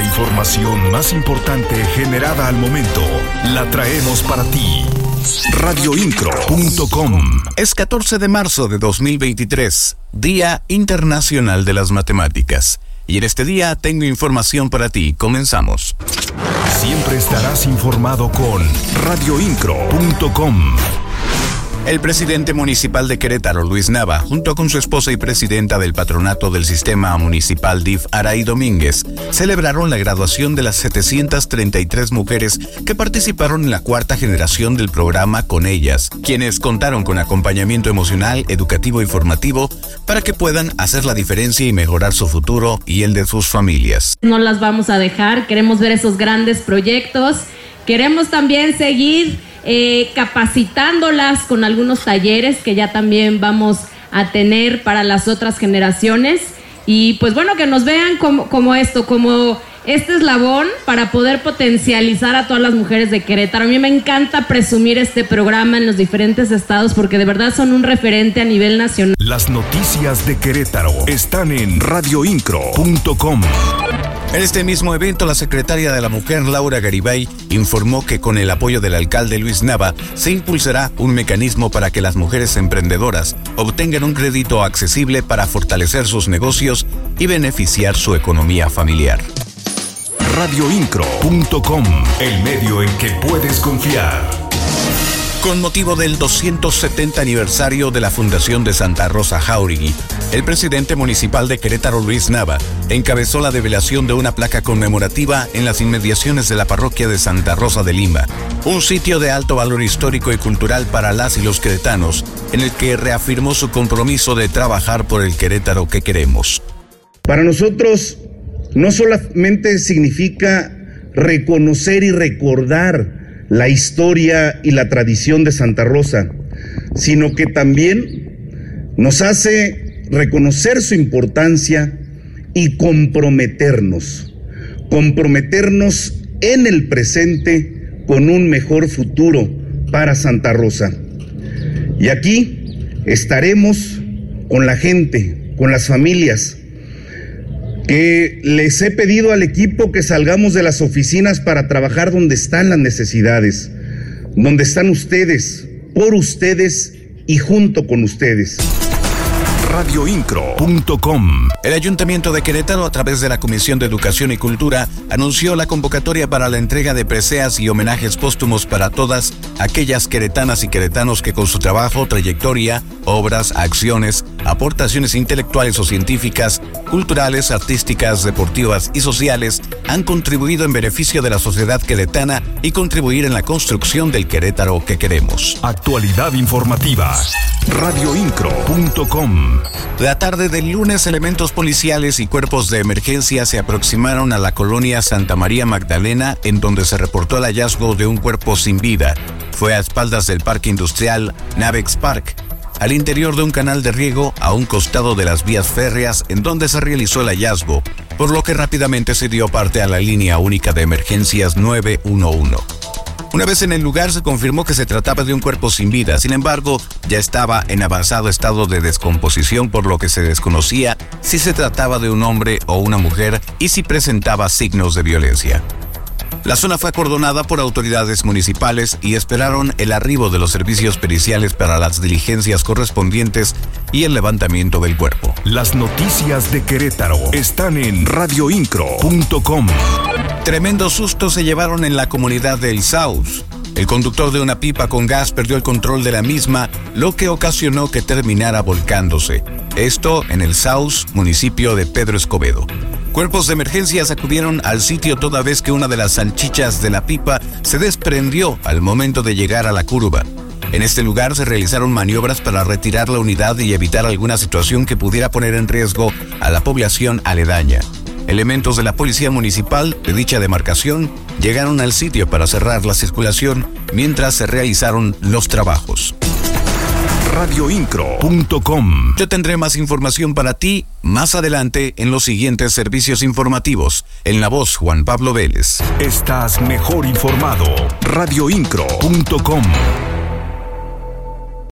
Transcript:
La información más importante generada al momento la traemos para ti. Radioincro.com Es 14 de marzo de 2023, Día Internacional de las Matemáticas. Y en este día tengo información para ti. Comenzamos. Siempre estarás informado con radioincro.com. El presidente municipal de Querétaro, Luis Nava, junto con su esposa y presidenta del patronato del sistema municipal DIF, Araí Domínguez, celebraron la graduación de las 733 mujeres que participaron en la cuarta generación del programa Con Ellas, quienes contaron con acompañamiento emocional, educativo y formativo para que puedan hacer la diferencia y mejorar su futuro y el de sus familias. No las vamos a dejar, queremos ver esos grandes proyectos, queremos también seguir eh, capacitándolas con algunos talleres que ya también vamos a tener para las otras generaciones. Y pues bueno, que nos vean como, como esto, como este eslabón para poder potencializar a todas las mujeres de Querétaro. A mí me encanta presumir este programa en los diferentes estados porque de verdad son un referente a nivel nacional. Las noticias de Querétaro están en radioincro.com. En este mismo evento, la secretaria de la Mujer, Laura Garibay, informó que con el apoyo del alcalde Luis Nava se impulsará un mecanismo para que las mujeres emprendedoras obtengan un crédito accesible para fortalecer sus negocios y beneficiar su economía familiar. Radioincro.com, el medio en que puedes confiar. Con motivo del 270 aniversario de la Fundación de Santa Rosa Jauregui, el presidente municipal de Querétaro, Luis Nava, encabezó la develación de una placa conmemorativa en las inmediaciones de la parroquia de Santa Rosa de Lima, un sitio de alto valor histórico y cultural para las y los queretanos, en el que reafirmó su compromiso de trabajar por el Querétaro que queremos. Para nosotros, no solamente significa reconocer y recordar la historia y la tradición de Santa Rosa, sino que también nos hace reconocer su importancia y comprometernos, comprometernos en el presente con un mejor futuro para Santa Rosa. Y aquí estaremos con la gente, con las familias, que les he pedido al equipo que salgamos de las oficinas para trabajar donde están las necesidades, donde están ustedes, por ustedes y junto con ustedes radioincro.com. El Ayuntamiento de Querétaro, a través de la Comisión de Educación y Cultura, anunció la convocatoria para la entrega de preseas y homenajes póstumos para todas aquellas queretanas y queretanos que con su trabajo, trayectoria, obras, acciones, aportaciones intelectuales o científicas, culturales, artísticas, deportivas y sociales han contribuido en beneficio de la sociedad queretana y contribuir en la construcción del Querétaro que queremos. Actualidad informativa. radioincro.com. La tarde del lunes, elementos policiales y cuerpos de emergencia se aproximaron a la colonia Santa María Magdalena, en donde se reportó el hallazgo de un cuerpo sin vida. Fue a espaldas del parque industrial Navex Park, al interior de un canal de riego a un costado de las vías férreas en donde se realizó el hallazgo, por lo que rápidamente se dio parte a la línea única de emergencias 911. Una vez en el lugar se confirmó que se trataba de un cuerpo sin vida, sin embargo, ya estaba en avanzado estado de descomposición por lo que se desconocía si se trataba de un hombre o una mujer y si presentaba signos de violencia. La zona fue acordonada por autoridades municipales y esperaron el arribo de los servicios periciales para las diligencias correspondientes y el levantamiento del cuerpo. Las noticias de Querétaro están en radioincro.com. Tremendo susto se llevaron en la comunidad del South. El conductor de una pipa con gas perdió el control de la misma, lo que ocasionó que terminara volcándose. Esto en el South, municipio de Pedro Escobedo. Cuerpos de emergencias acudieron al sitio toda vez que una de las salchichas de la pipa se desprendió al momento de llegar a la curva. En este lugar se realizaron maniobras para retirar la unidad y evitar alguna situación que pudiera poner en riesgo a la población aledaña. Elementos de la Policía Municipal de dicha demarcación llegaron al sitio para cerrar la circulación mientras se realizaron los trabajos radioincro.com. Yo tendré más información para ti más adelante en los siguientes servicios informativos. En la voz Juan Pablo Vélez. Estás mejor informado. radioincro.com.